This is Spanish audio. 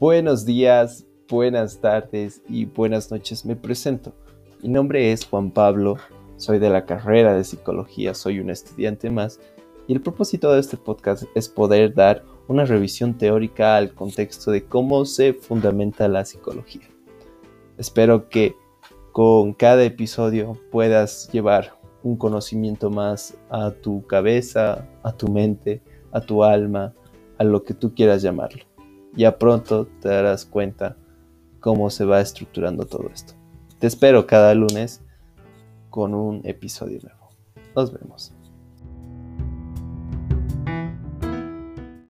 Buenos días, buenas tardes y buenas noches. Me presento. Mi nombre es Juan Pablo, soy de la carrera de psicología, soy un estudiante más y el propósito de este podcast es poder dar una revisión teórica al contexto de cómo se fundamenta la psicología. Espero que con cada episodio puedas llevar un conocimiento más a tu cabeza, a tu mente, a tu alma, a lo que tú quieras llamarlo. Ya pronto te darás cuenta cómo se va estructurando todo esto. Te espero cada lunes con un episodio nuevo. Nos vemos.